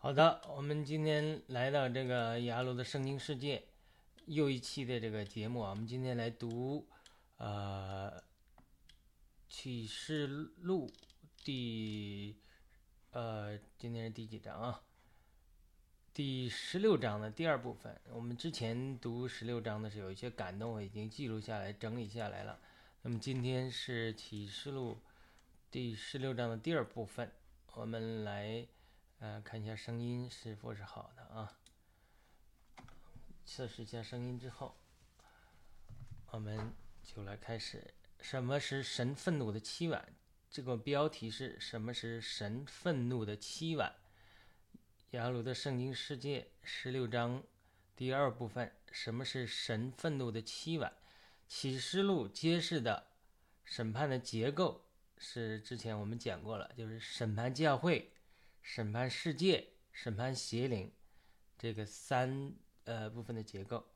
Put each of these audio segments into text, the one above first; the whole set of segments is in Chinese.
好的，我们今天来到这个雅鲁的圣经世界又一期的这个节目啊，我们今天来读呃启示录第呃今天是第几章啊？第十六章的第二部分。我们之前读十六章的时候有一些感动，我已经记录下来整理下来了。那么今天是启示录第十六章的第二部分，我们来。呃，看一下声音是否是好的啊？测试一下声音之后，我们就来开始。什么是神愤怒的七晚？这个标题是什么是神愤怒的七晚？雅鲁的圣经世界十六章第二部分。什么是神愤怒的七晚？启示录揭示的审判的结构是之前我们讲过了，就是审判教会。审判世界、审判邪灵，这个三呃部分的结构。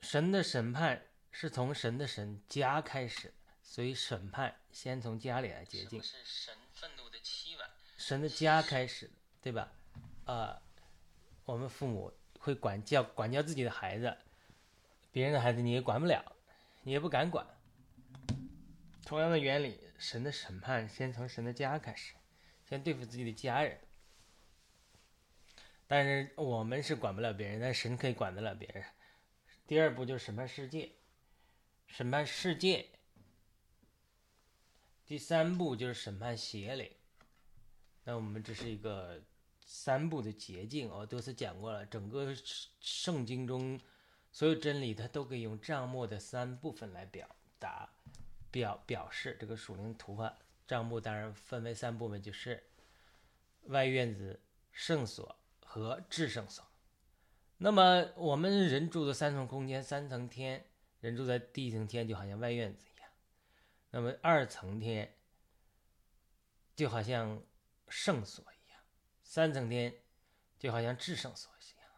神的审判是从神的神家开始，所以审判先从家里来洁净。是神愤怒的七晚。神的家开始，对吧？啊，我们父母会管教管教自己的孩子，别人的孩子你也管不了，你也不敢管。同样的原理，神的审判先从神的家开始。先对付自己的家人，但是我们是管不了别人，但神可以管得了别人。第二步就是审判世界，审判世界。第三步就是审判邪灵。那我们这是一个三步的捷径，我多次讲过了。整个圣经中所有真理，它都可以用账目的三部分来表达、表表示这个属灵图画。账目当然分为三部分，就是外院子、圣所和至圣所。那么我们人住的三层空间、三层天，人住在第一层天就好像外院子一样。那么二层天就好像圣所一样，三层天就好像至圣所一样。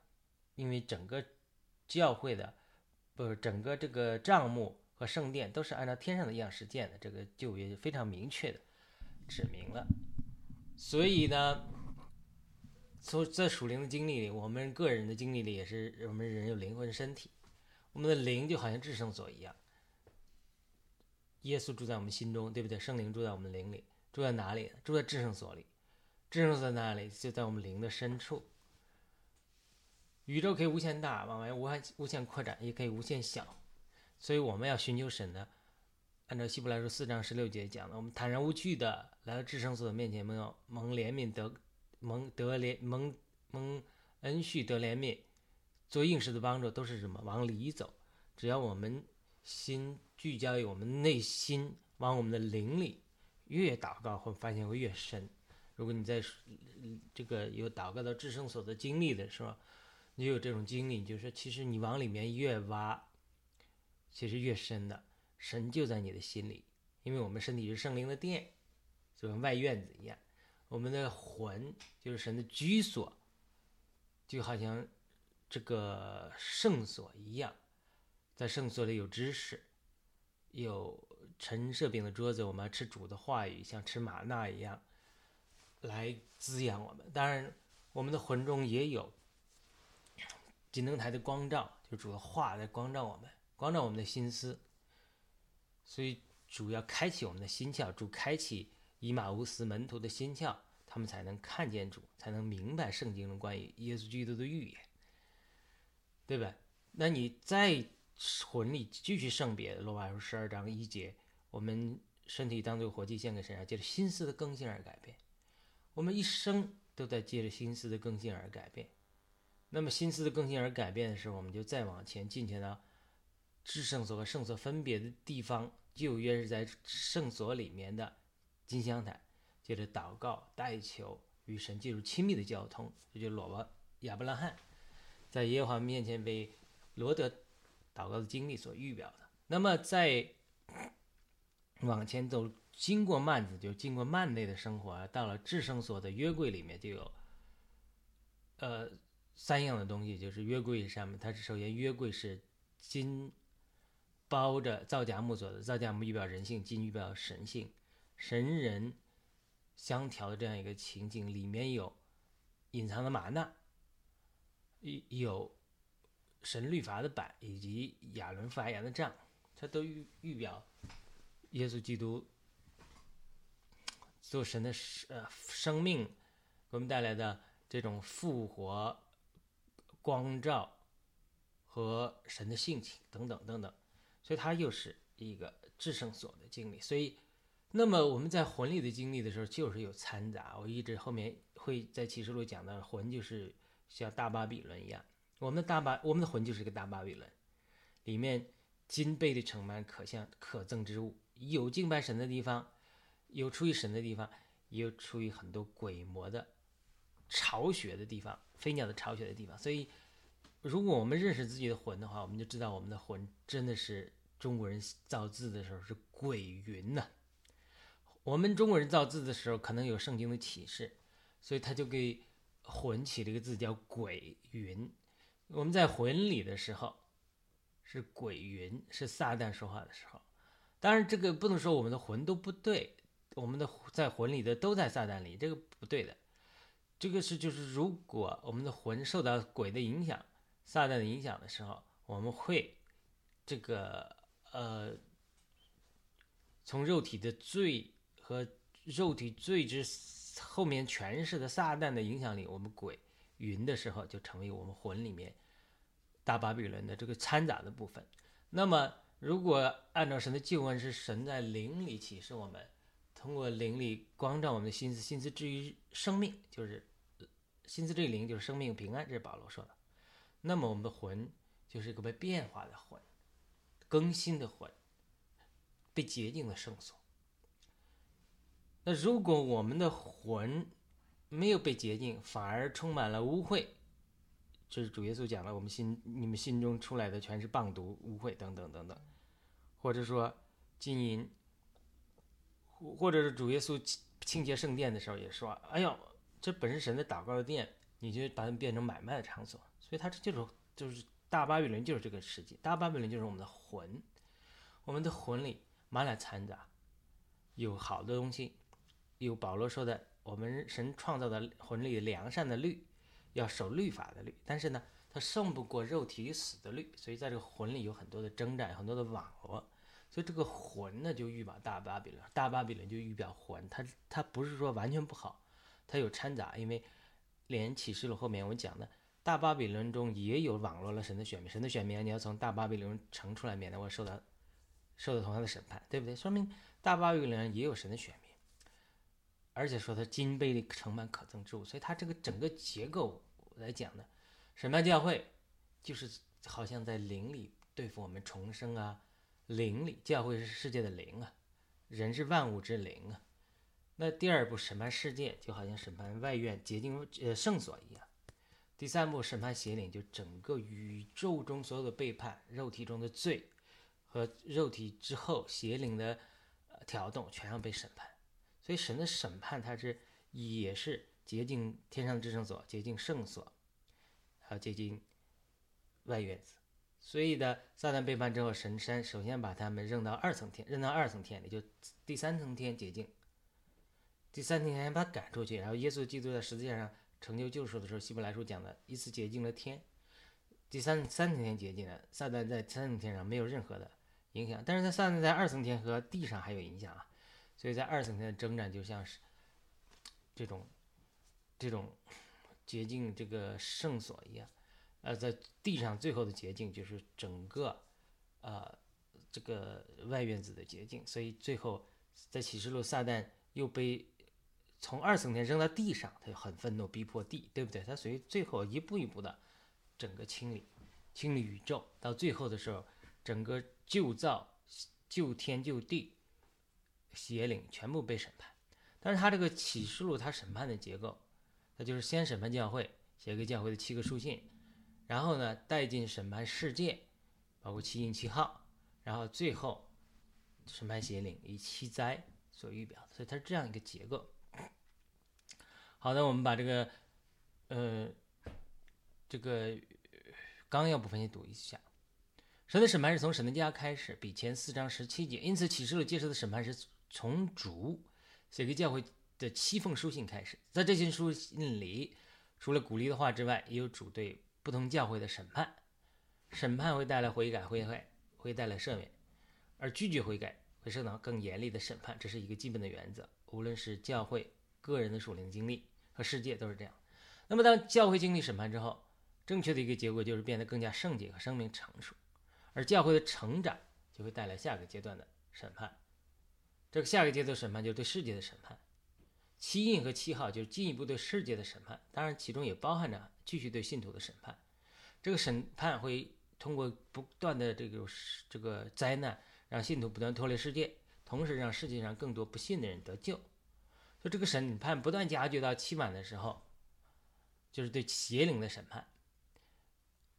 因为整个教会的不是整个这个账目。和圣殿都是按照天上的样式建的，这个旧约非常明确的指明了。所以呢，从在属灵的经历里，我们个人的经历里也是，我们人有灵魂、身体，我们的灵就好像至圣所一样。耶稣住在我们心中，对不对？圣灵住在我们灵里，住在哪里？住在至圣所里。至圣所在哪里？就在我们灵的深处。宇宙可以无限大，往外无限无限扩展，也可以无限小。所以我们要寻求神呢，按照希伯来书四章十六节讲的，我们坦然无惧的来到至圣所的面前，蒙蒙怜悯得蒙得怜蒙蒙恩恤得怜悯，做应时的帮助都是什么？往里走，只要我们心聚焦于我们内心，往我们的灵里越祷告，会发现会越深。如果你在这个有祷告到至圣所的经历的时候，你有这种经历，就是其实你往里面越挖。其实越深的神就在你的心里，因为我们身体是圣灵的殿，就跟外院子一样。我们的魂就是神的居所，就好像这个圣所一样，在圣所里有知识，有陈设饼的桌子，我们要吃主的话语，像吃玛纳一样来滋养我们。当然，我们的魂中也有金灯台的光照，就是主的话在光照我们。光照我们的心思，所以主要开启我们的心窍，主开启以马乌斯门徒的心窍，他们才能看见主，才能明白圣经中关于耶稣基督的预言，对吧？那你在魂里继续圣别，罗马书十二章一节，我们身体当作活祭献给神，借着心思的更新而改变，我们一生都在借着心思的更新而改变。那么心思的更新而改变的时候，我们就再往前进去到。至圣所和圣所分别的地方，旧约是在圣所里面的金香台，接着祷告、代求与神进入亲密的交通，这就罗伯亚伯拉罕在耶和华面前被罗德祷告的经历所预表的。那么在往前走，经过幔子，就经过幔内的生活，到了至圣所的约柜里面，就有呃三样的东西，就是约柜上面，它是首先约柜是金。包着造假木做的，造假木预表人性，金预表神性，神人相调的这样一个情景，里面有隐藏的玛纳，有神律法的板，以及亚伦发扬的杖，它都预预表耶稣基督做神的呃生命给我们带来的这种复活、光照和神的性情等等等等，所以它又是一个至圣所的经历，所以。那么我们在魂里的经历的时候，就是有掺杂。我一直后面会在启示录讲的魂，就是像大巴比伦一样。我们的大巴，我们的魂就是个大巴比伦，里面金贝的盛满可向可憎之物，有敬拜神的地方，有出于神的地方，也有出于很多鬼魔的巢穴的地方，飞鸟的巢穴的地方。所以，如果我们认识自己的魂的话，我们就知道我们的魂真的是中国人造字的时候是鬼云呐。我们中国人造字的时候，可能有圣经的启示，所以他就给魂起了一个字叫“鬼云”。我们在魂里的时候是鬼云，是撒旦说话的时候。当然，这个不能说我们的魂都不对，我们的在魂里的都在撒旦里，这个不对的。这个是就是如果我们的魂受到鬼的影响、撒旦的影响的时候，我们会这个呃从肉体的罪。和肉体罪之后面诠释的撒旦的影响力，我们鬼云的时候，就成为我们魂里面大巴比伦的这个掺杂的部分。那么，如果按照神的救恩是神在灵里启示我们，通过灵里光照我们的心思，心思至于生命，就是心思至于灵就是生命平安，这是保罗说的。那么，我们的魂就是一个被变化的魂，更新的魂，被洁净的圣所。那如果我们的魂没有被洁净，反而充满了污秽，这是主耶稣讲了，我们心你们心中出来的全是棒毒、污秽等等等等，或者说金银，或者是主耶稣清洁圣殿的时候也说，哎呦，这本是神的祷告的殿，你就把它变成买卖的场所，所以它这就是就是大巴比伦就是这个世界，大巴比伦就是我们的魂，我们的魂里满了掺杂，有好的东西。有保罗说的，我们神创造的魂里良善的律，要守律法的律，但是呢，它胜不过肉体死的律，所以在这个魂里有很多的征战，很多的网络，所以这个魂呢就预表大巴比伦，大巴比伦就预表魂，它它不是说完全不好，它有掺杂，因为连启示录后面我讲的大巴比伦中也有网络了神的选民，神的选民你要从大巴比伦城出来，免得我受到受到同样的审判，对不对？说明大巴比伦也有神的选民。而且说他金杯里盛满可憎之物，所以他这个整个结构来讲呢，审判教会就是好像在灵里对付我们重生啊，灵里教会是世界的灵啊，人是万物之灵啊。那第二步审判世界，就好像审判外院洁净呃圣所一样。第三步审判邪灵，就整个宇宙中所有的背叛、肉体中的罪和肉体之后邪灵的呃挑动，全要被审判。所以神的审判，它是也是洁净天上的至圣所，洁净圣所，还有洁净外院子。所以的撒旦背叛之后，神山首先把他们扔到二层天，扔到二层天里，就第三层天洁净。第三层天把他赶出去，然后耶稣基督在十字架上成就救赎的时候，希伯来书讲的一次洁净了天。第三三层天洁净了，撒旦在三层天上没有任何的影响，但是在撒旦在二层天和地上还有影响啊。所以在二层天的征战就像是这种这种捷径这个圣所一样，呃，在地上最后的捷径就是整个呃这个外院子的捷径。所以最后在启示录，撒旦又被从二层天扔到地上，他就很愤怒，逼迫地，对不对？他所以最后一步一步的整个清理清理宇宙，到最后的时候，整个旧造旧天旧地。邪灵全部被审判，但是他这个启示录，他审判的结构，他就是先审判教会，写给教会的七个书信，然后呢带进审判世界，包括七印七号，然后最后审判邪灵以七灾所预表，所以它是这样一个结构。好的，我们把这个呃这个纲要部分先读一下。神的审判是从神的家开始，比前四章十七节，因此启示录介绍的审判是。从主写给教会的七封书信开始，在这些书信里，除了鼓励的话之外，也有主对不同教会的审判。审判会带来悔改，会会会带来赦免，而拒绝悔改会受到更严厉的审判。这是一个基本的原则，无论是教会、个人的属灵经历和世界都是这样。那么，当教会经历审判之后，正确的一个结果就是变得更加圣洁和生命成熟，而教会的成长就会带来下个阶段的审判。这个下个阶段审判就是对世界的审判。七印和七号就是进一步对世界的审判，当然其中也包含着继续对信徒的审判。这个审判会通过不断的这个这个灾难，让信徒不断脱离世界，同时让世界上更多不信的人得救。就这个审判不断加剧到期满的时候，就是对邪灵的审判。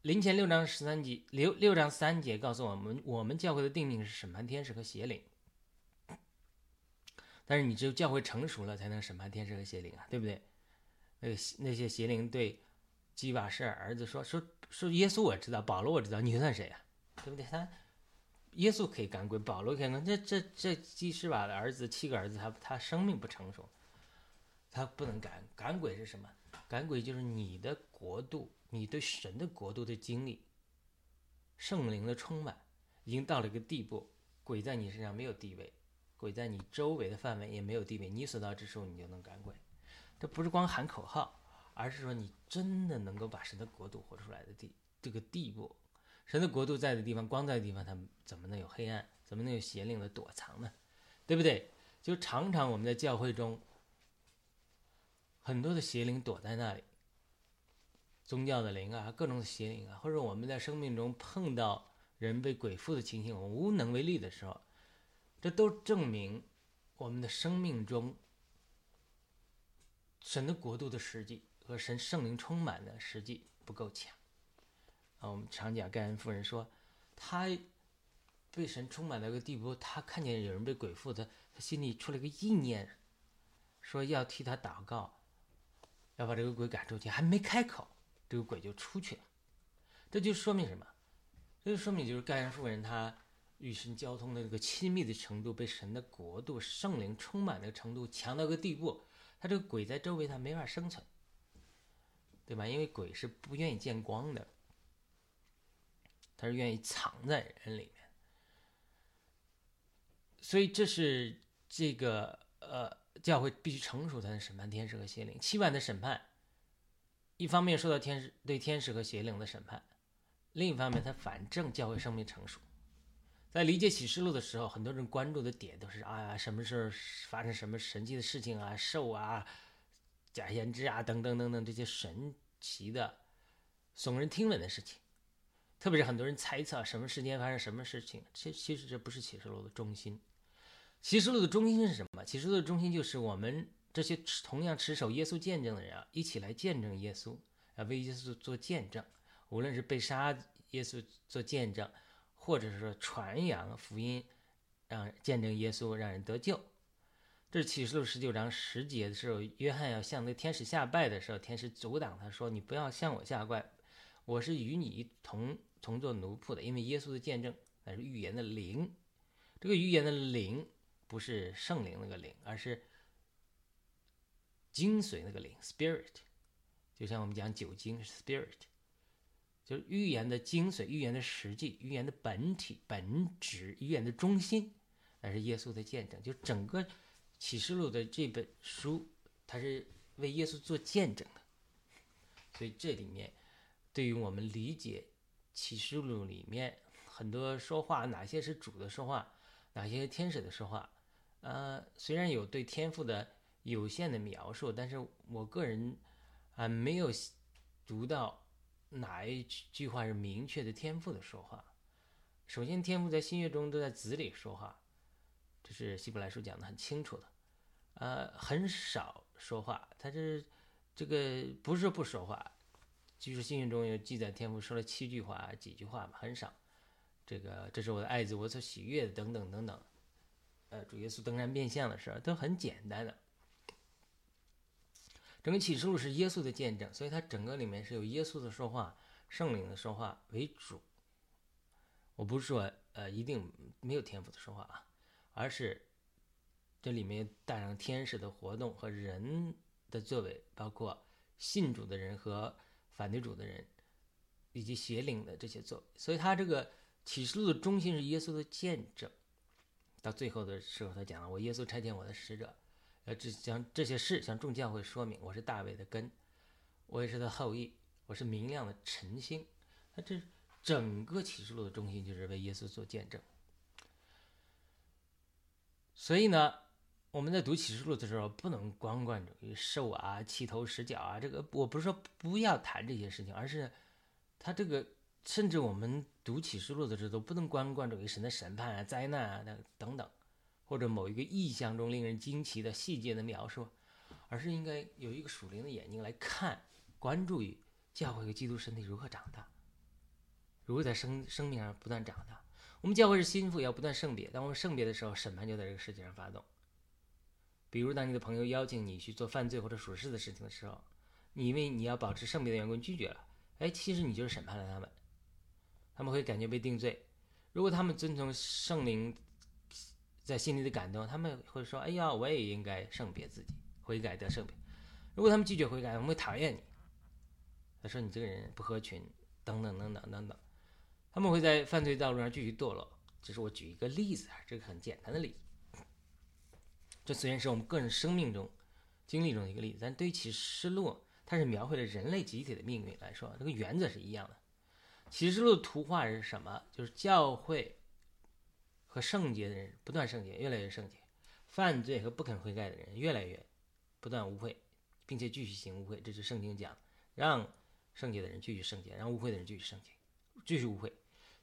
灵前六章十三节六六章三节告诉我们，我们教会的定命是审判天使和邪灵。但是你只有教会成熟了，才能审判天使和邪灵啊，对不对？那个那些邪灵对基瓦士儿子说说说耶稣我知道，保罗我知道，你算谁呀？对不对？他耶稣可以赶鬼，保罗可以赶这这这基士瓦的儿子七个儿子，他他生命不成熟，他不能赶赶鬼是什么？赶鬼就是你的国度，你对神的国度的经历，圣灵的充满，已经到了一个地步，鬼在你身上没有地位。鬼在你周围的范围也没有地位，你所到之处你就能赶鬼。这不是光喊口号，而是说你真的能够把神的国度活出来的地这个地步。神的国度在的地方，光在的地方，它怎么能有黑暗？怎么能有邪灵的躲藏呢？对不对？就常常我们在教会中，很多的邪灵躲在那里，宗教的灵啊，各种邪灵啊，或者我们在生命中碰到人被鬼附的情形，我们无能为力的时候。这都证明我们的生命中神的国度的实际和神圣灵充满的实际不够强啊！我们常讲盖恩夫人说，她被神充满到一个地步，她看见有人被鬼附，她她心里出了个意念，说要替他祷告，要把这个鬼赶出去，还没开口，这个鬼就出去了。这就说明什么？这就说明就是盖恩夫人她。与神交通的这个亲密的程度，被神的国度圣灵充满的程度强到个地步，他这个鬼在周围他没法生存，对吧？因为鬼是不愿意见光的，他是愿意藏在人里面。所以这是这个呃教会必须成熟才能审判天使和邪灵。七万的审判，一方面受到天使对天使和邪灵的审判，另一方面他反正教会生命成熟。在理解启示录的时候，很多人关注的点都是啊，什么时候发生什么神奇的事情啊，兽啊，假先知啊，等等等等这些神奇的、耸人听闻的事情。特别是很多人猜测什么时间发生什么事情，其其实这不是启示录的中心。启示录的中心是什么？启示录的中心就是我们这些同样持守耶稣见证的人啊，一起来见证耶稣，啊，为耶稣做见证，无论是被杀，耶稣做见证。或者是说传扬福音，让见证耶稣，让人得救。这是启示录十九章十节的时候，约翰要向那天使下拜的时候，天使阻挡他说：“你不要向我下拜，我是与你同同做奴仆的。”因为耶稣的见证乃是预言的灵，这个预言的灵不是圣灵那个灵，而是精髓那个灵 （spirit）。就像我们讲酒精 spirit。就是预言的精髓，预言的实际，预言的本体、本质，预言的中心，那是耶稣的见证。就整个启示录的这本书，它是为耶稣做见证的。所以这里面，对于我们理解启示录里面很多说话，哪些是主的说话，哪些天使的说话，呃，虽然有对天赋的有限的描述，但是我个人啊没有读到。哪一句话是明确的天赋的说话？首先，天赋在新约中都在子里说话，这是希伯来书讲的很清楚的。呃，很少说话，他是这个不是不说话，就是新约中有记载天赋说了七句话、几句话吧，很少。这个这是我的爱子，我所喜悦的，等等等等。呃，主耶稣登山变相的事儿都很简单的。整个启示录是耶稣的见证，所以它整个里面是有耶稣的说话、圣灵的说话为主。我不是说呃一定没有天赋的说话啊，而是这里面带上天使的活动和人的作为，包括信主的人和反对主的人，以及邪灵的这些作为。所以，他这个启示录的中心是耶稣的见证。到最后的时候，他讲了：“我耶稣差遣我的使者，呃，这将这些事向众教会说明。我是大卫的根，我也是他后裔，我是明亮的晨星。”那这整个启示录的中心就是为耶稣做见证。所以呢，我们在读启示录的时候，不能光关注于兽啊、七头十脚啊。这个我不是说不要谈这些事情，而是他这个，甚至我们读启示录的时候，都不能光关注于神的审判啊、灾难啊等等等，或者某一个意象中令人惊奇的细节的描述，而是应该有一个属灵的眼睛来看，关注于教会和基督身体如何长大，如何在生生命上不断长大。我们教会是心腹，要不断圣别。当我们圣别的时候，审判就在这个世界上发动。比如，当你的朋友邀请你去做犯罪或者属实的事情的时候，你因为你要保持圣别的缘故拒绝了。哎，其实你就是审判了他们，他们会感觉被定罪。如果他们遵从圣灵在心里的感动，他们会说：“哎呀，我也应该圣别自己，悔改得圣别。”如果他们拒绝悔改，我们会讨厌你。他说：“你这个人不合群，等等等等等等。”他们会在犯罪道路上继续堕落。这是我举一个例子啊，这个很简单的例子。这虽然是我们个人生命中经历中的一个例子，但对于启示录，它是描绘了人类集体的命运来说，这个原则是一样的。启示录图画是什么？就是教会和圣洁的人不断圣洁，越来越圣洁；犯罪和不肯悔改的人越来越不断污秽，并且继续行污秽。这是圣经讲，让圣洁的人继续圣洁，让污秽的人继续圣洁，继续污秽。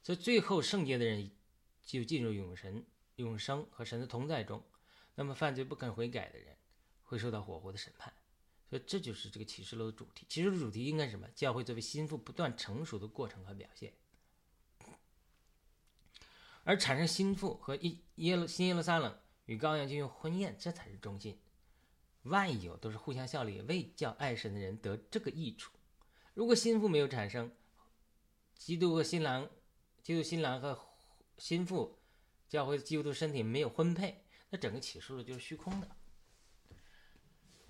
所以最后圣洁的人就进入永神、永生和神的同在中。那么犯罪不肯悔改的人会受到火候的审判。这就是这个启示录的主题。启示录主题应该是什么？教会作为心腹不断成熟的过程和表现。而产生心腹和耶耶路新耶路撒冷与羔羊进行婚宴，这才是中心。万有都是互相效力，为叫爱神的人得这个益处。如果心腹没有产生，基督和新郎。基督新郎和新妇，教会基督身体没有婚配，那整个启示录就是虚空的。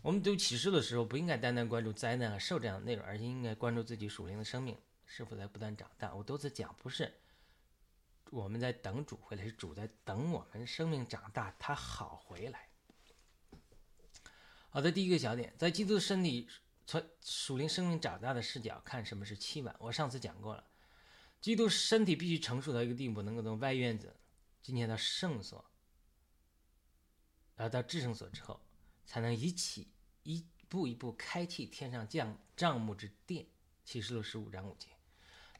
我们读启示的时候，不应该单单关注灾难和受这样的内容，而且应该关注自己属灵的生命是否在不断长大。我多次讲，不是我们在等主回来，是主在等我们生命长大，他好回来。好的，第一个小点，在基督身体从属灵生命长大的视角看，什么是期满？我上次讲过了。基督身体必须成熟到一个地步，能够从外院子进入到圣所，然后到至圣所之后，才能一起一步一步开启天上降帐幕之殿。启示录十五章五节，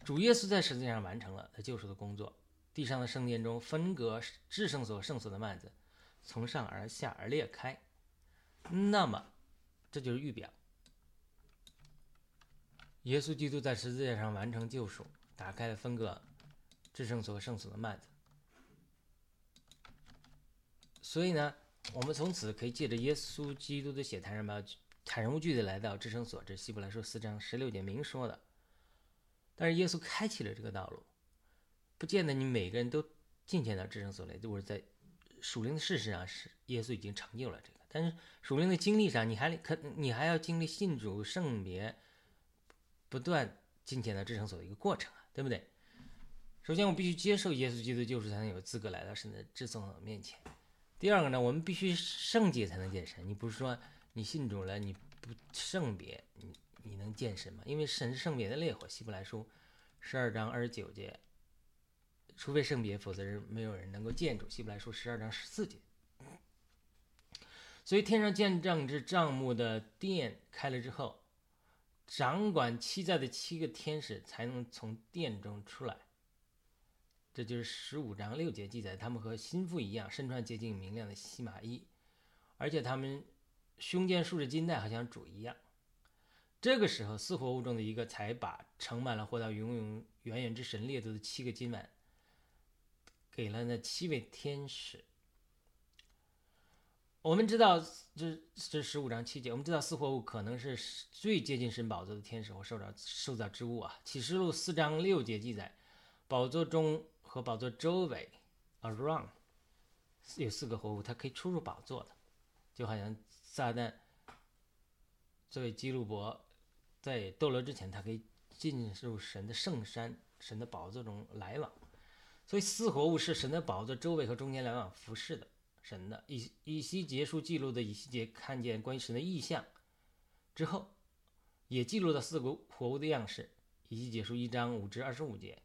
主耶稣在十字架上完成了他救赎的工作。地上的圣殿中分隔至圣所圣所的幔子从上而下而裂开，那么这就是预表，耶稣基督在十字架上完成救赎。打开了分割至圣所和圣所的幔子，所以呢，我们从此可以借着耶稣基督的血坛上把坦然无惧的来到至圣所。这希伯来书四章十六节明说的。但是耶稣开启了这个道路，不见得你每个人都进前到至圣所来。就是在属灵的事实上，是耶稣已经成就了这个。但是属灵的经历上，你还可你还要经历信主圣别，不断进前到至圣所的一个过程啊。对不对？首先，我必须接受耶稣基督救赎，才能有资格来到神的至圣所面前。第二个呢，我们必须圣洁才能见神。你不是说你信主了，你不圣别，你你能见神吗？因为神是圣别的烈火。希伯来书十二章二十九节，除非圣别，否则是没有人能够见主。希伯来书十二章十四节。所以，天上见证之帐幕的殿开了之后。掌管七在的七个天使才能从殿中出来，这就是十五章六节记载，他们和心腹一样，身穿洁净明亮的细麻衣，而且他们胸间束着金带，好像主一样。这个时候，四活物中的一个才把盛满了活到永永远远之神列祖的七个金碗，给了那七位天使。我们知道，这这十五章七节，我们知道四活物可能是最接近神宝座的天使或受造受造之物啊。启示录四章六节记载，宝座中和宝座周围，around 有四个活物，它可以出入宝座的，就好像撒旦作为基路伯在斗罗之前，他可以进入神的圣山、神的宝座中来往。所以四活物是神的宝座周围和中间来往服侍的神的。以以西结书记录的以西结看见关于神的意象之后，也记录了四个活物的样式。以西结书一章五至二十五节，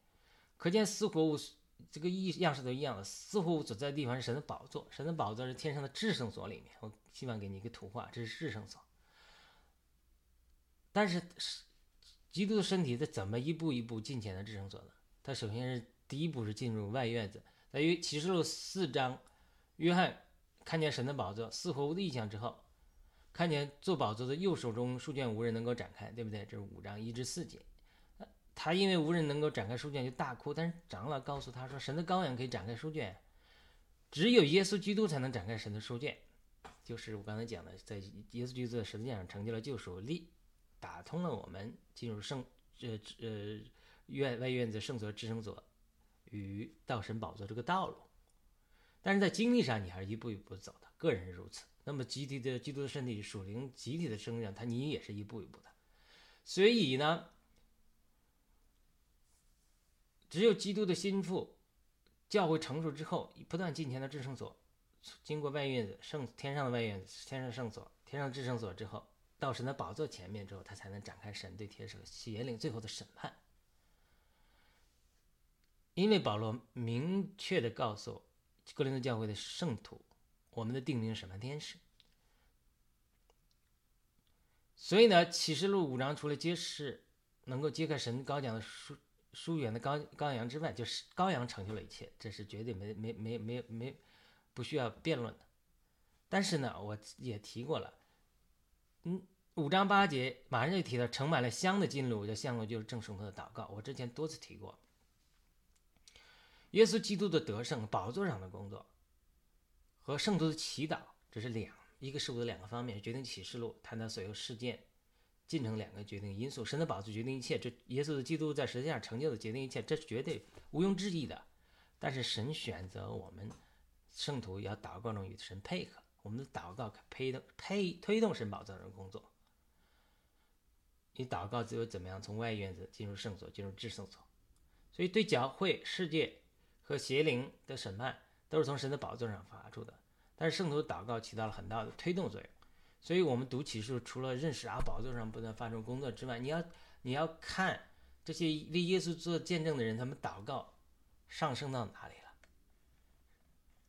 可见四活物。这个意样式都一样的，似乎所在的地方是神的宝座，神的宝座是天上的至圣所里面。我希望给你一个图画，这是至圣所。但是，基督的身体它怎么一步一步进前的至圣所呢？它首先是第一步是进入外院子，在于启示录四章，约翰看见神的宝座似乎的意象之后，看见坐宝座的右手中书卷无人能够展开，对不对？这是五章一至四节。他因为无人能够展开书卷，就大哭。但是长老告诉他说：“神的羔羊可以展开书卷，只有耶稣基督才能展开神的书卷。”就是我刚才讲的，在耶稣基督的十字架上成就了救赎，力打通了我们进入圣呃呃院外院子圣所、至圣所与道神宝座这个道路。但是在经历上，你还是一步一步走的，个人是如此。那么集体的基督的身体属灵集体的生长，他你也是一步一步的。所以呢？只有基督的心腹，教会成熟之后，不断进前的至圣所，经过外院子圣天上的外院子，天上圣所，天上至圣所之后，到神的宝座前面之后，他才能展开神对天使和邪灵最后的审判。因为保罗明确的告诉格林顿教会的圣徒，我们的定名审判天使。所以呢，启示录五章除了揭示能够揭开神高讲的书。疏远的羔羔羊之外，就是羔羊成就了一切，这是绝对没没没没没不需要辩论的。但是呢，我也提过了，嗯，五章八节马上就提到盛满了香的金炉，这香炉就是正圣徒的祷告。我之前多次提过，耶稣基督的得胜、宝座上的工作和圣徒的祈祷，这是两一个事物的两个方面，决定启示录谈到所有事件。进程两个决定因素，神的宝座决定一切，这耶稣的基督在十字架上成就的决定一切，这是绝对毋庸置疑的。但是神选择我们圣徒要祷告中与神配合，我们的祷告可推动推推动神宝座的工作。你祷告只有怎么样从外院子进入圣所，进入至圣所，所以对教会、世界和邪灵的审判都是从神的宝座上发出的。但是圣徒祷告起到了很大的推动作用。所以，我们读启示录，除了认识啊宝座上不断发生工作之外，你要你要看这些为耶稣做见证的人，他们祷告上升到哪里了？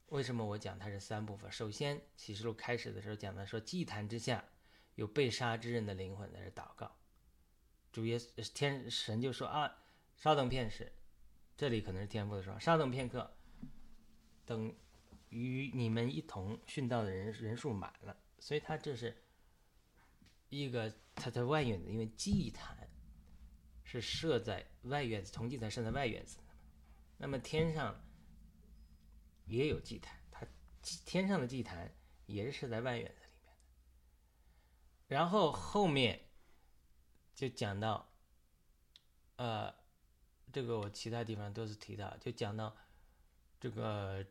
为什么我讲它是三部分？首先，启示录开始的时候讲的说，祭坛之下有被杀之人的灵魂在这祷告。主耶稣天神就说啊，稍等片时，这里可能是天父的说，稍等片刻，等与你们一同殉道的人人数满了。所以它这是一个，它在外院子，因为祭坛是设在外院子，铜祭坛设在外院子。那么天上也有祭坛，它天上的祭坛也是设在外院子里面的。然后后面就讲到，呃，这个我其他地方都是提到，就讲到这个。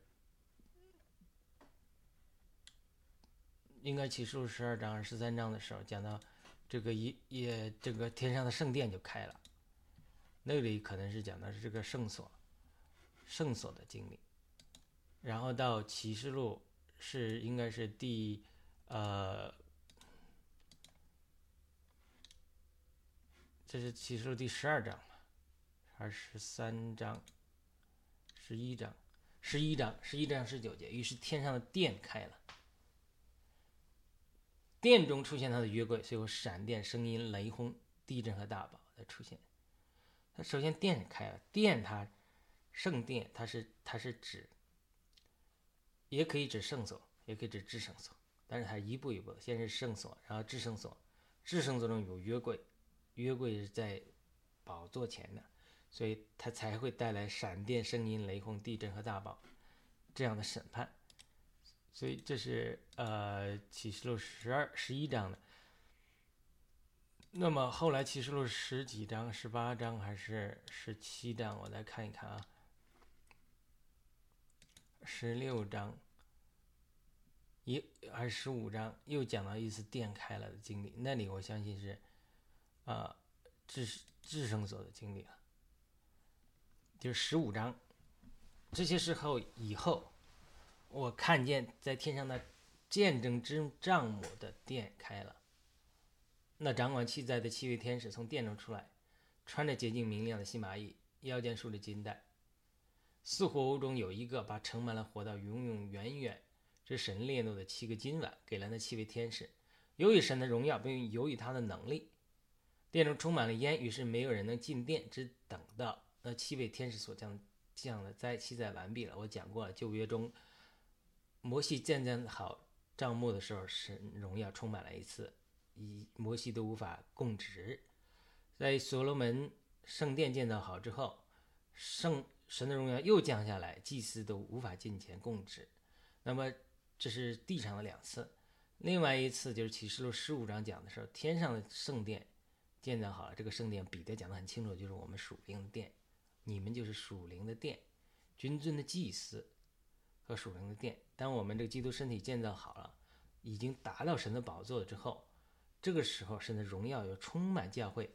应该启示录十二章、十三章的时候讲到，这个一也这个天上的圣殿就开了，那里可能是讲的是这个圣所，圣所的经历。然后到启示录是应该是第呃，这是启示录第十二章吧，还是十三章、十一章、十一章、十一章十九节，于是天上的殿开了。殿中出现他的约柜，随后闪电、声音、雷轰、地震和大宝的出现。他首先殿开了，殿它圣殿，它是它是指，也可以指圣所，也可以指至圣所，但是它一步一步的，先是圣所，然后至圣所，至圣所中有约柜，约柜是在宝座前的，所以它才会带来闪电、声音、雷轰、地震和大宝这样的审判。所以这是呃启示录十二十一章的。那么后来启示录十几章、十八章还是十七章？我再看一看啊。十六章一还是十五章又讲到一次电开了的经历，那里我相信是啊智智圣所的经历了，就是十五章这些时候以后，我看见在天上的见证之帐幕的殿开了，那掌管七灾的七位天使从殿中出来，穿着洁净明亮的细麻衣，腰间束着金带。四活物中有一个把盛满了活到永永远远之神烈怒的七个金碗给了那七位天使。由于神的荣耀，并由于他的能力，殿中充满了烟，于是没有人能进殿，只等到那七位天使所降降的灾七灾完毕了。我讲过了，旧约中摩西建建好帐幕的时候，神荣耀充满了一次，以摩西都无法供职。在所罗门圣殿建造好之后，圣。神的荣耀又降下来，祭司都无法进前供职。那么这是地上的两次，另外一次就是启示录十五章讲的时候，天上的圣殿建造好了。这个圣殿彼得讲的很清楚，就是我们属灵的殿，你们就是属灵的殿，君尊的祭司和属灵的殿。当我们这个基督身体建造好了，已经达到神的宝座之后，这个时候神的荣耀又充满教会，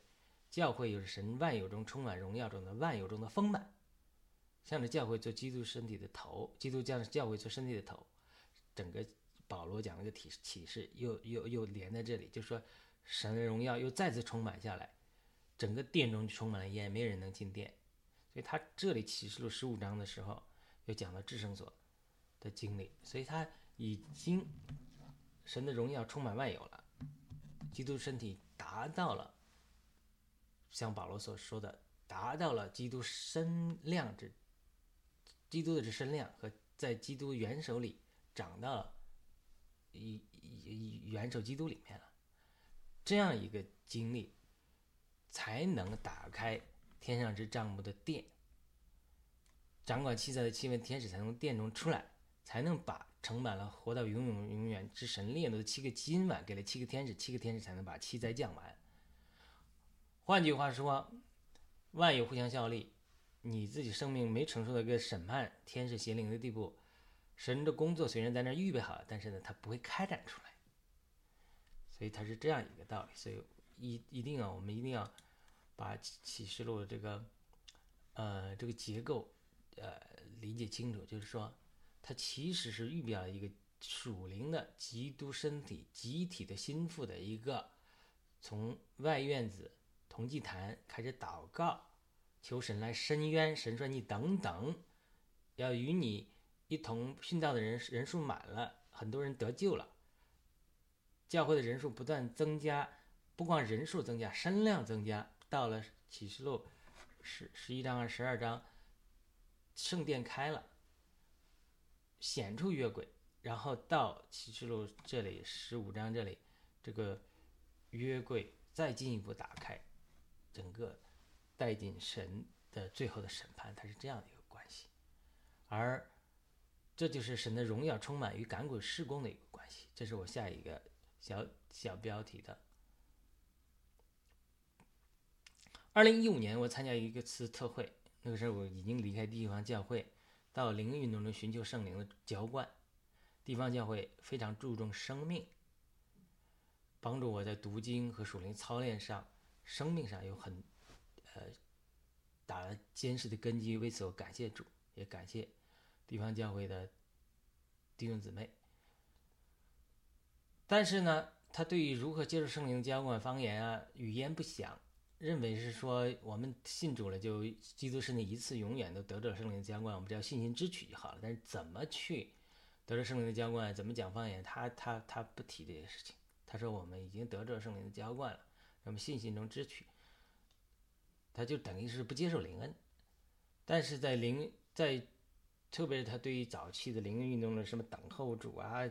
教会又是神万有中充满荣耀中的万有中的丰满。向着教会做基督身体的头，基督将教会做身体的头，整个保罗讲那个体启示又又又连在这里，就说神的荣耀又再次充满下来，整个殿中充满了烟，没人能进殿。所以他这里启示录十五章的时候，又讲了至圣所的经历，所以他已经神的荣耀充满万有了，基督身体达到了，像保罗所说的，达到了基督身量之。基督的这身量和在基督元首里长到了一元首基督里面了，这样一个经历，才能打开天上之帐幕的殿，掌管七灾的七位天使才从殿中出来，才能把盛满了活到永永永远之神烈怒的七个金碗给了七个天使，七个天使才能把七灾降完。换句话说，万有互相效力。你自己生命没承受到一个审判天使邪灵的地步，神的工作虽然在那预备好了，但是呢，他不会开展出来，所以它是这样一个道理。所以一一定啊，我们一定要把启示录的这个呃这个结构呃理解清楚，就是说，它其实是预表了一个属灵的基督身体集体的心腹的一个从外院子同祭坛开始祷告。求神来伸冤，神说你等等，要与你一同殉道的人人数满了，很多人得救了，教会的人数不断增加，不光人数增加，身量增加。到了启示录十十一章和十二章，圣殿开了，显出约柜，然后到启示录这里十五章这里，这个约柜再进一步打开，整个。带进神的最后的审判，它是这样的一个关系，而这就是神的荣耀充满与赶鬼施工的一个关系。这是我下一个小小标题的。二零一五年，我参加一个次特会，那个时候我已经离开地方教会，到灵运动中寻求圣灵的浇灌。地方教会非常注重生命，帮助我在读经和属灵操练上，生命上有很。呃，打了坚实的根基，为此我感谢主，也感谢地方教会的弟兄姊妹。但是呢，他对于如何接受圣灵的浇灌、方言啊、语言不详，认为是说我们信主了，就基督是那一次永远都得着圣灵的浇灌，我们只要信心支取就好了。但是怎么去得着圣灵的浇灌，怎么讲方言，他他他不提这些事情。他说我们已经得着圣灵的浇灌了，那么信心中支取。他就等于是不接受灵恩，但是在灵在，特别是他对于早期的灵恩运动的什么等候主啊，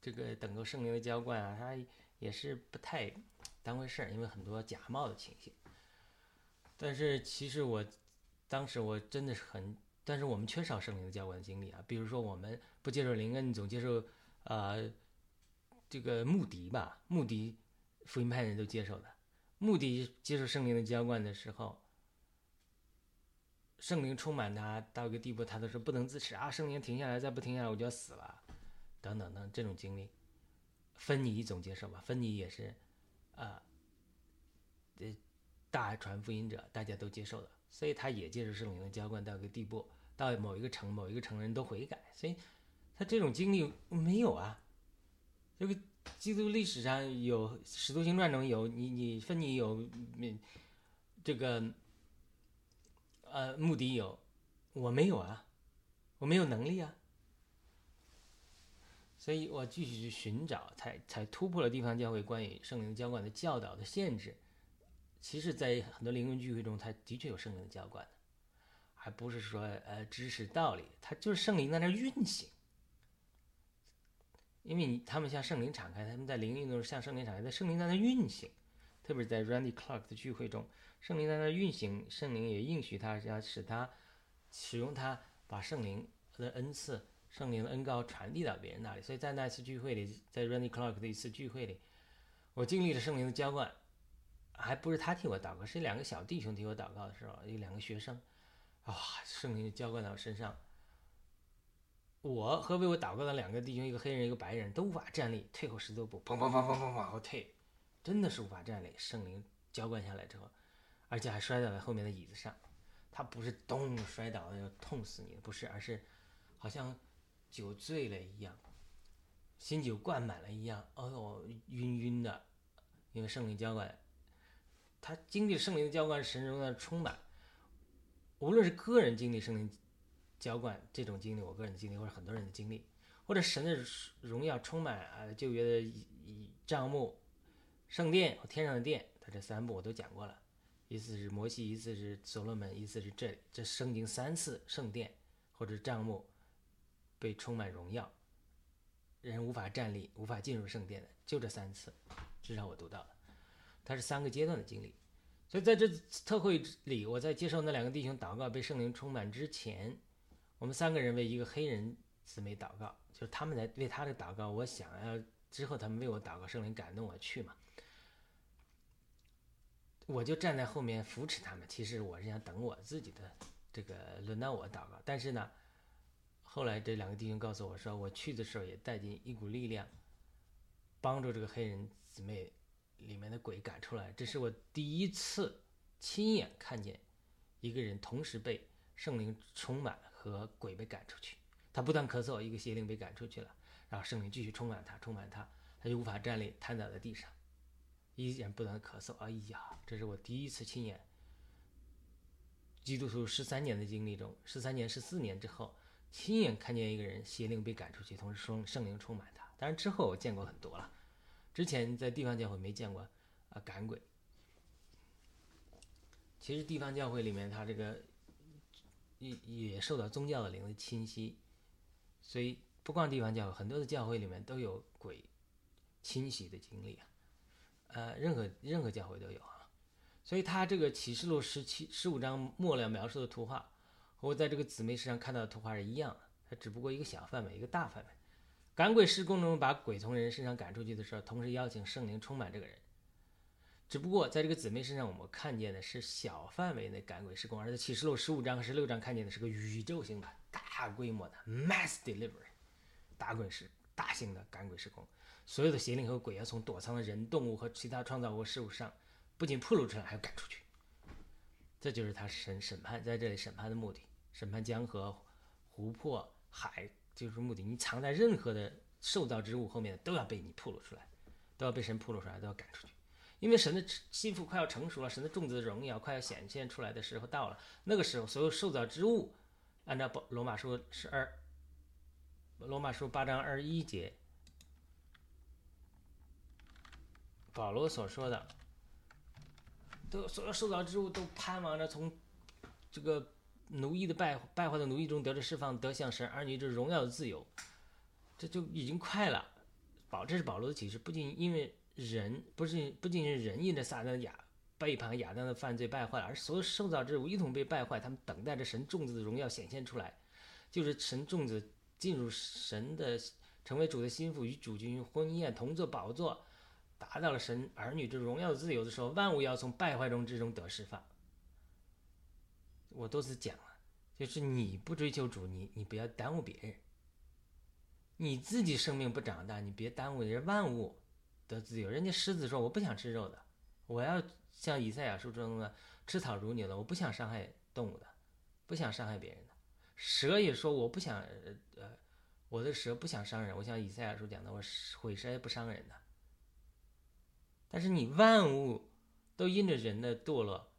这个等候圣灵的浇灌啊，他也是不太当回事儿，因为很多假冒的情形。但是其实我当时我真的是很，但是我们缺少圣灵的浇灌的经历啊，比如说我们不接受灵恩，总接受呃这个穆迪吧，穆迪福音派人都接受的。穆迪接受圣灵的浇灌的时候，圣灵充满他到一个地步，他都说不能自持啊！圣灵停下来，再不停下来我就要死了。等等等这种经历，芬尼总接受吧，芬尼也是啊，这，大传福音者，大家都接受了，所以他也接受圣灵的浇灌到一个地步，到某一个城某一个城人都悔改，所以他这种经历没有啊，这个基督历史上有《使徒行传》中有你你芬尼有，这个呃目的有，我没有啊。我没有能力啊，所以我继续去寻找，才才突破了地方教会关于圣灵浇灌的教导的限制。其实，在很多灵魂聚会中，它的确有圣灵的浇灌的，还不是说呃知识道理，它就是圣灵在那运行。因为你他们向圣灵敞开，他们在灵运动中向圣灵敞开，在圣灵在那运行，特别是在 Randy Clark 的聚会中，圣灵在那运行，圣灵也应许他要使他使用他。把圣灵的恩赐、圣灵的恩高传递到别人那里，所以在那次聚会里，在 Randy Clark 的一次聚会里，我经历了圣灵的浇灌，还不是他替我祷告，是两个小弟兄替我祷告的时候，有两个学生，啊，圣灵浇灌到我身上，我和为我祷告的两个弟兄，一个黑人，一个白人，都无法站立，退后十多步，砰砰砰砰砰往后退，真的是无法站立。圣灵浇灌下来之后，而且还摔倒在后面的椅子上。他不是咚摔倒了要痛死你，不是，而是好像酒醉了一样，新酒灌满了一样，哦呦，晕晕的，因为圣灵浇灌，他经历圣灵的浇灌，神荣耀充满。无论是个人经历圣灵浇灌这种经历，我个人的经历，或者很多人的经历，或者神的荣耀充满啊，旧约的以帐幕、圣殿和天上的殿，他这三部我都讲过了。意思是摩西，一次是所罗门，一次是这这圣经三次圣殿或者帐幕被充满荣耀，人无法站立，无法进入圣殿的，就这三次，至少我读到了，它是三个阶段的经历。所以在这特会里，我在接受那两个弟兄祷告被圣灵充满之前，我们三个人为一个黑人姊妹祷告，就是他们在为他的祷告，我想要之后他们为我祷告，圣灵感动我去嘛。我就站在后面扶持他们。其实我是想等我自己的这个轮到我祷告。但是呢，后来这两个弟兄告诉我说，我去的时候也带进一股力量，帮助这个黑人姊妹里面的鬼赶出来。这是我第一次亲眼看见一个人同时被圣灵充满和鬼被赶出去。他不断咳嗽，一个邪灵被赶出去了，然后圣灵继续充满他，充满他，他就无法站立，瘫倒在地上。依然不断咳嗽，哎呀，这是我第一次亲眼，基督徒十三年的经历中，十三年、十四年之后，亲眼看见一个人邪灵被赶出去，同时圣圣灵充满他。当然之后我见过很多了，之前在地方教会没见过啊赶鬼。其实地方教会里面，他这个也也受到宗教的灵的侵袭，所以不光地方教会，很多的教会里面都有鬼侵袭的经历啊。呃，任何任何教会都有啊，所以他这个启示录十七十五章末了描述的图画，和我在这个姊妹身上看到的图画是一样的，它只不过一个小范围，一个大范围。赶鬼施工中把鬼从人身上赶出去的时候，同时邀请圣灵充满这个人。只不过在这个姊妹身上，我们看见的是小范围的赶鬼施工，而在启示录十五章和十六章看见的是个宇宙性的大规模的 mass delivery，大鬼施大型的赶鬼施工。所有的邪灵和鬼要从躲藏的人、动物和其他创造物事物上，不仅暴露出来，还要赶出去。这就是他审审判在这里审判的目的，审判江河、湖泊、海，就是目的。你藏在任何的受造之物后面，都要被你暴露出来，都要被神暴露出来，都要赶出去。因为神的心腹快要成熟了，神的种子的荣耀快要显现出来的时候到了。那个时候，所有受造之物，按照罗罗马书十二，罗马书八章二十一节。保罗所说的，都所有受造之物都盼望着从这个奴役的败败坏的奴役中得着释放，得向神儿女这荣耀的自由，这就已经快了。保这是保罗的启示，不仅因为人不是不仅是人因着撒旦的亚背叛亚当的犯罪败坏了，而所有受造之物一同被败坏，他们等待着神种子的荣耀显现出来，就是神种子进入神的成为主的心腹，与主君婚宴同坐宝座。达到了神儿女之荣耀的自由的时候，万物要从败坏中之中得释放。我多次讲了，就是你不追求主，你你不要耽误别人。你自己生命不长大，你别耽误人万物得自由。人家狮子说：“我不想吃肉的，我要像以赛亚书中的吃草如牛的，我不想伤害动物的，不想伤害别人的。”蛇也说：“我不想，呃，我的蛇不想伤人。我像以赛亚书讲的，我毁蛇也不伤人的。但是你万物都因着人的堕落，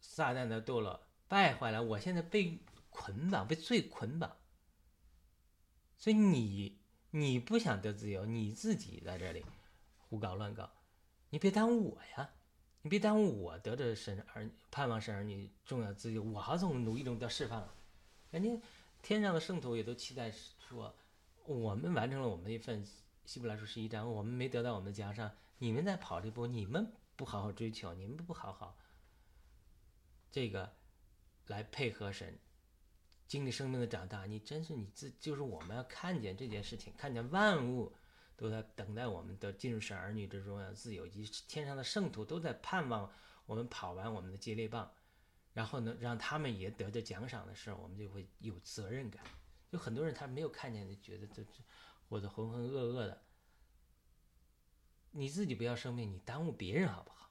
撒旦的堕落败坏了，我现在被捆绑，被罪捆绑。”所以你你不想得自由，你自己在这里胡搞乱搞，你别耽误我呀！你别耽误我得着神儿盼望神儿女重要自由，我还从奴役中得释放。人家天上的圣徒也都期待说，我们完成了我们一份希伯来书十一章，我们没得到我们的奖赏，你们在跑这步，你们不好好追求，你们不好好这个来配合神。经历生命的长大，你真是你自就是我们要看见这件事情，看见万物都在等待我们的进入神儿女之中要自由，以及天上的圣徒都在盼望我们跑完我们的接力棒，然后呢，让他们也得着奖赏的时候，我们就会有责任感。有很多人他没有看见，就觉得这这活得浑浑噩噩的。你自己不要生命，你耽误别人好不好？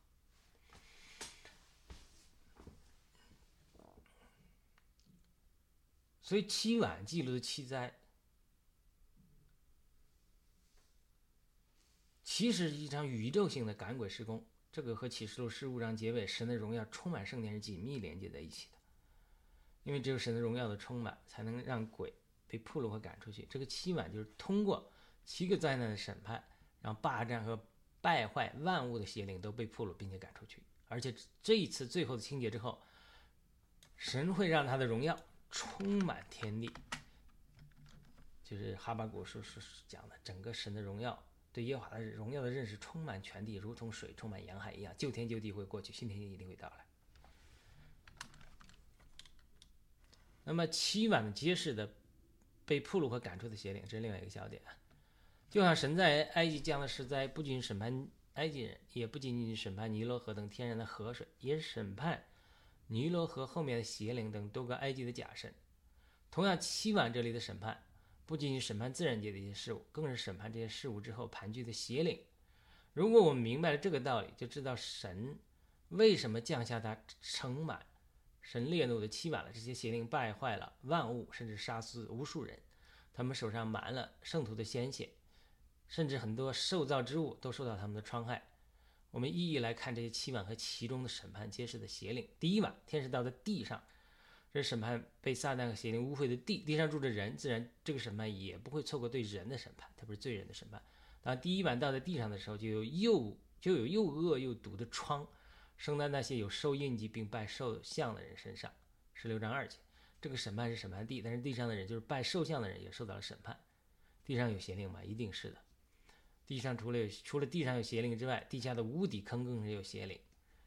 所以七晚记录的七灾，其实是一场宇宙性的赶鬼施工。这个和启示录十五章结尾神的荣耀充满圣殿是紧密连接在一起的。因为只有神的荣耀的充满，才能让鬼被扑落和赶出去。这个七晚就是通过七个灾难的审判，让霸占和败坏万物的邪灵都被扑落并且赶出去。而且这一次最后的清洁之后，神会让他的荣耀。充满天地，就是哈巴谷书是讲的，整个神的荣耀，对耶和华的荣耀的认识充满全地，如同水充满洋海一样。旧天旧地会过去，新天地一定会到来。那么七晚揭示的被铺路和赶出的邪灵，这是另外一个焦点。就像神在埃及降的十灾，不仅审判埃及人，也不仅仅审判尼罗河等天然的河水，也审判。尼罗河后面的邪灵等多个埃及的假神，同样七晚这里的审判，不仅仅审判自然界的一些事物，更是审判这些事物之后盘踞的邪灵。如果我们明白了这个道理，就知道神为什么降下他盛满神烈怒的七晚了。这些邪灵败坏了万物，甚至杀死无数人，他们手上满了圣徒的鲜血，甚至很多受造之物都受到他们的伤害。我们一一来看这些七晚和其中的审判揭示的邪灵。第一晚，天使倒在地上，这审判被撒旦和邪灵污秽的地。地上住着人，自然这个审判也不会错过对人的审判，特别是罪人的审判。当第一晚到在地上的时候，就有又就有又恶又毒的疮生在那些有受印记并拜兽像的人身上。十六章二节，这个审判是审判地，但是地上的人就是拜兽像的人也受到了审判。地上有邪灵吗？一定是的。地上除了有除了地上有邪灵之外，地下的无底坑更是有邪灵。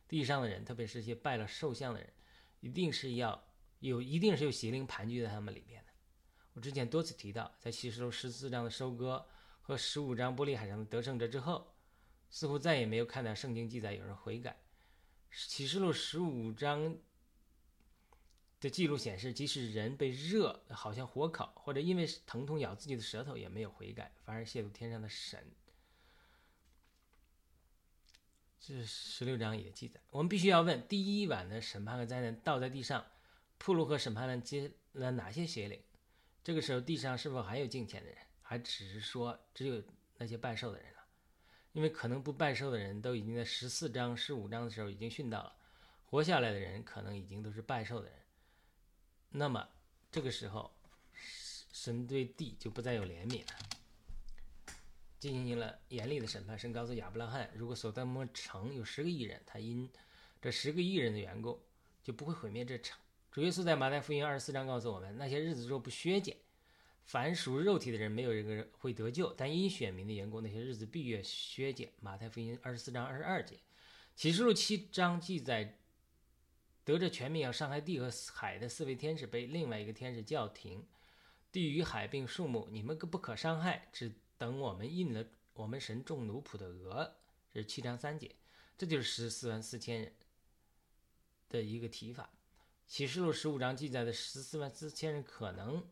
地上的人，特别是些拜了兽像的人，一定是要有，一定是有邪灵盘踞在他们里面的。我之前多次提到，在启示录十四章的收割和十五章玻璃海上的得胜者之后，似乎再也没有看到圣经记载有人悔改。启示录十五章的记录显示，即使人被热好像火烤，或者因为疼痛咬自己的舌头，也没有悔改，反而亵渎天上的神。这十六章也记载，我们必须要问：第一晚的审判和灾难倒在地上，铺路和审判人接了哪些邪灵？这个时候地上是否还有敬虔的人？还只是说只有那些拜寿的人了？因为可能不拜寿的人都已经在十四章、十五章的时候已经训到了，活下来的人可能已经都是拜寿的人。那么这个时候，神对地就不再有怜悯了。进行了严厉的审判。神告诉亚伯拉罕，如果所得摩城有十个亿人，他因这十个亿人的缘故，就不会毁灭这城。主耶稣在马太福音二十四章告诉我们，那些日子若不削减，凡属肉体的人没有一个人会得救。但因选民的缘故，那些日子必越削减。马太福音二十四章二十二节，启示录七章记载，得着全命要伤害地和海的四位天使被另外一个天使叫停，地与海并树木，你们不可伤害，只。等我们印了我们神众奴仆的额，这是七章三节，这就是十四万四千人的一个提法。启示录十五章记载的十四万四千人，可能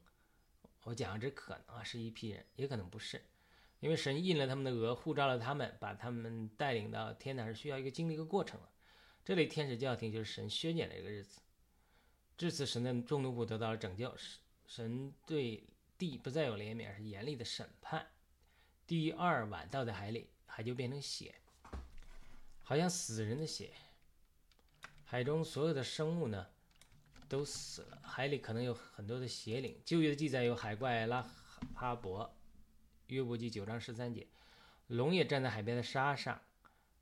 我讲这可能啊是一批人，也可能不是，因为神印了他们的额，护照了他们，把他们带领到天堂是需要一个经历一个过程的。这里天使教廷就是神削减的一个日子，至此神的众奴仆得到了拯救，神神对地不再有怜悯，而是严厉的审判。第二晚倒在海里，海就变成血，好像死人的血。海中所有的生物呢，都死了。海里可能有很多的邪灵。旧约的记载有海怪拉哈伯，约伯记九章十三节，龙也站在海边的沙上，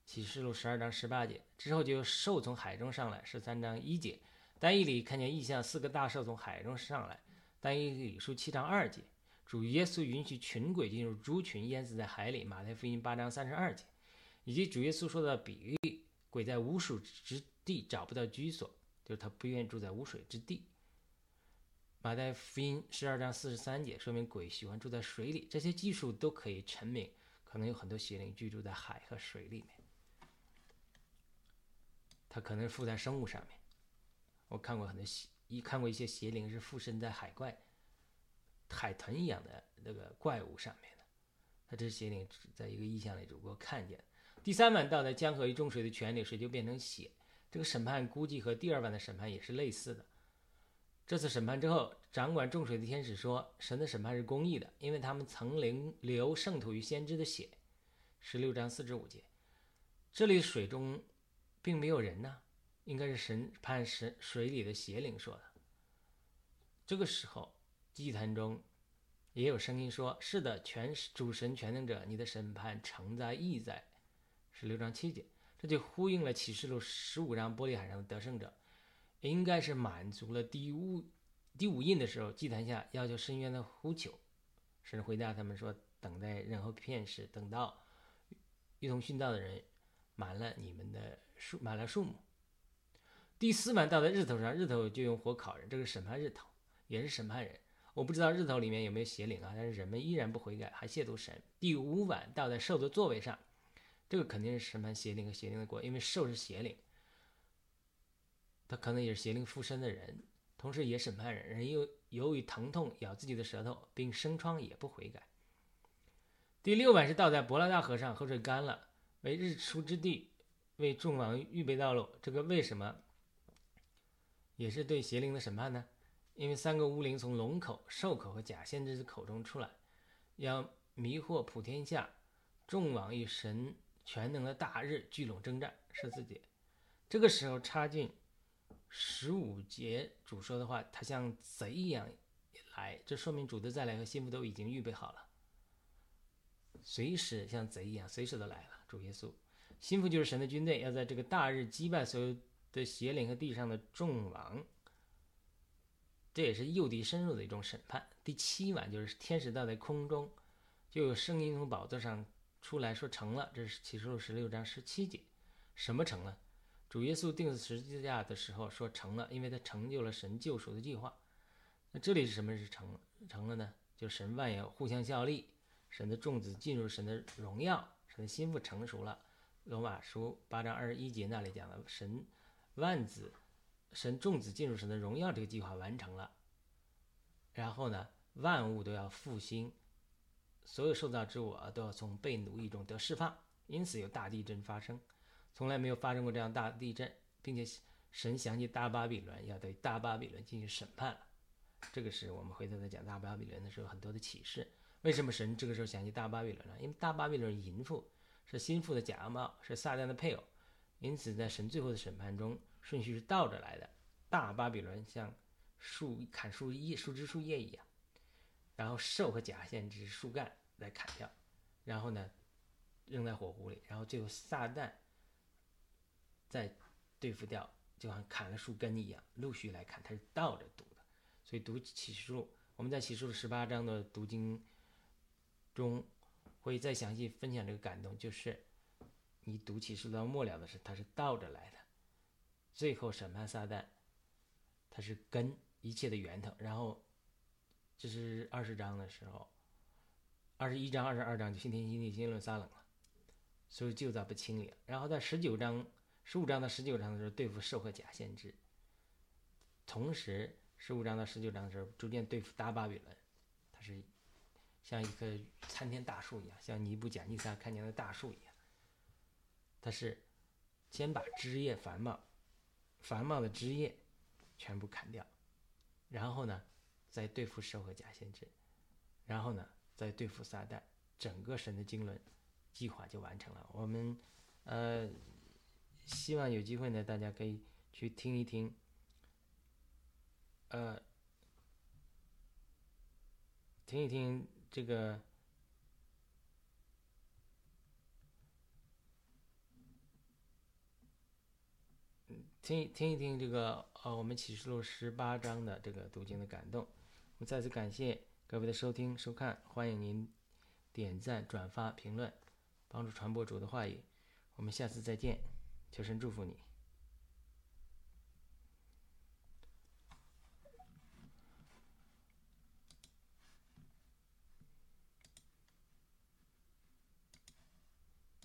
启示录十二章十八节。之后就有兽从海中上来，十三章一节。单一里看见异象，四个大兽从海中上来。单一里书七章二节。主耶稣允许群鬼进入猪群，淹死在海里。马太福音八章三十二节，以及主耶稣说的比喻，鬼在无数之。地找不到居所，就是他不愿意住在无水之地。马太福音十二章四十三节说明鬼喜欢住在水里，这些技术都可以证明，可能有很多邪灵居住在海和水里面。它可能附在生物上面。我看过很多邪，一看过一些邪灵是附身在海怪、海豚一样的那个怪物上面的。它这是邪灵在一个意象里只不过看见。第三晚到在江河与众水的泉里，水就变成血。这个审判估计和第二晚的审判也是类似的。这次审判之后，掌管众水的天使说：“神的审判是公义的，因为他们曾灵流圣徒与先知的血。”十六章四至五节。这里水中并没有人呢，应该是审判神水里的邪灵说的。这个时候，祭坛中也有声音说：“是的，全主神全能者，你的审判承载义在。”十六章七节。这就呼应了启示录十五章玻璃海上的得胜者，应该是满足了第五第五印的时候，祭坛下要求深渊的呼求。神回答他们说：“等待任何片时，等到一同殉道的人满了你们的数满了数目。”第四晚到在日头上，日头就用火烤人，这个审判日头也是审判人。我不知道日头里面有没有邪灵啊，但是人们依然不悔改，还亵渎神。第五晚到在兽的座位上。这个肯定是审判邪灵和邪灵的国，因为兽是邪灵，他可能也是邪灵附身的人，同时也审判人。人又由于疼痛咬自己的舌头，并生疮也不悔改。第六晚是倒在伯拉大河上，河水干了，为日出之地，为众王预备道路。这个为什么也是对邪灵的审判呢？因为三个巫灵从龙口、兽口和假先知的口中出来，要迷惑普天下众王与神。全能的大日聚拢征战，是四节。这个时候插进十五节主说的话，他像贼一样来，这说明主的再来和心腹都已经预备好了，随时像贼一样，随时都来了。主耶稣，心腹就是神的军队，要在这个大日击败所有的邪灵和地上的众王。这也是诱敌深入的一种审判。第七晚就是天使倒在空中，就有声音从宝座上。出来说成了，这是启示录十六章十七节。什么成了？主耶稣钉死十字架的时候说成了，因为他成就了神救赎的计划。那这里是什么是成成了呢？就神万有互相效力，神的众子进入神的荣耀，神的心腹成熟了。罗马书八章二十一节那里讲了，神万子，神众子进入神的荣耀这个计划完成了。然后呢，万物都要复兴。所有受造之物啊，都要从被奴役中得释放，因此有大地震发生，从来没有发生过这样大地震，并且神想起大巴比伦，要对大巴比伦进行审判了。这个是我们回头再讲大巴比伦的时候很多的启示。为什么神这个时候想起大巴比伦呢？因为大巴比伦淫妇是心腹的假冒，是撒旦的配偶，因此在神最后的审判中顺序是倒着来的。大巴比伦像树砍树叶、树枝、树叶一样。然后兽和假先知树干来砍掉，然后呢，扔在火湖里，然后最后撒旦再对付掉，就像砍了树根一样，陆续来砍，它是倒着读的。所以读启示录，我们在启示录十八章的读经中会再详细分享这个感动，就是你读启示录到末了的时候，它是倒着来的，最后审判撒旦，它是根一切的源头，然后。这是二十章的时候，二十一章、二十二章就新天新地、新耶路撒冷了，所以旧造不清理了。然后在十九章、十五章到十九章的时候对付兽和假先知，同时十五章到十九章的时候逐渐对付大巴比伦，它是像一棵参天大树一样，像尼布甲尼撒看见的大树一样。它是先把枝叶繁茂、繁茂的枝叶全部砍掉，然后呢，再对付兽和假先知，然后呢，再对付撒旦，整个神的经纶计划就完成了。我们呃，希望有机会呢，大家可以去听一听，呃，听一听这个。听听一听这个呃，我们启示录十八章的这个读经的感动。我们再次感谢各位的收听收看，欢迎您点赞、转发、评论，帮助传播主的话语。我们下次再见，求神祝福你。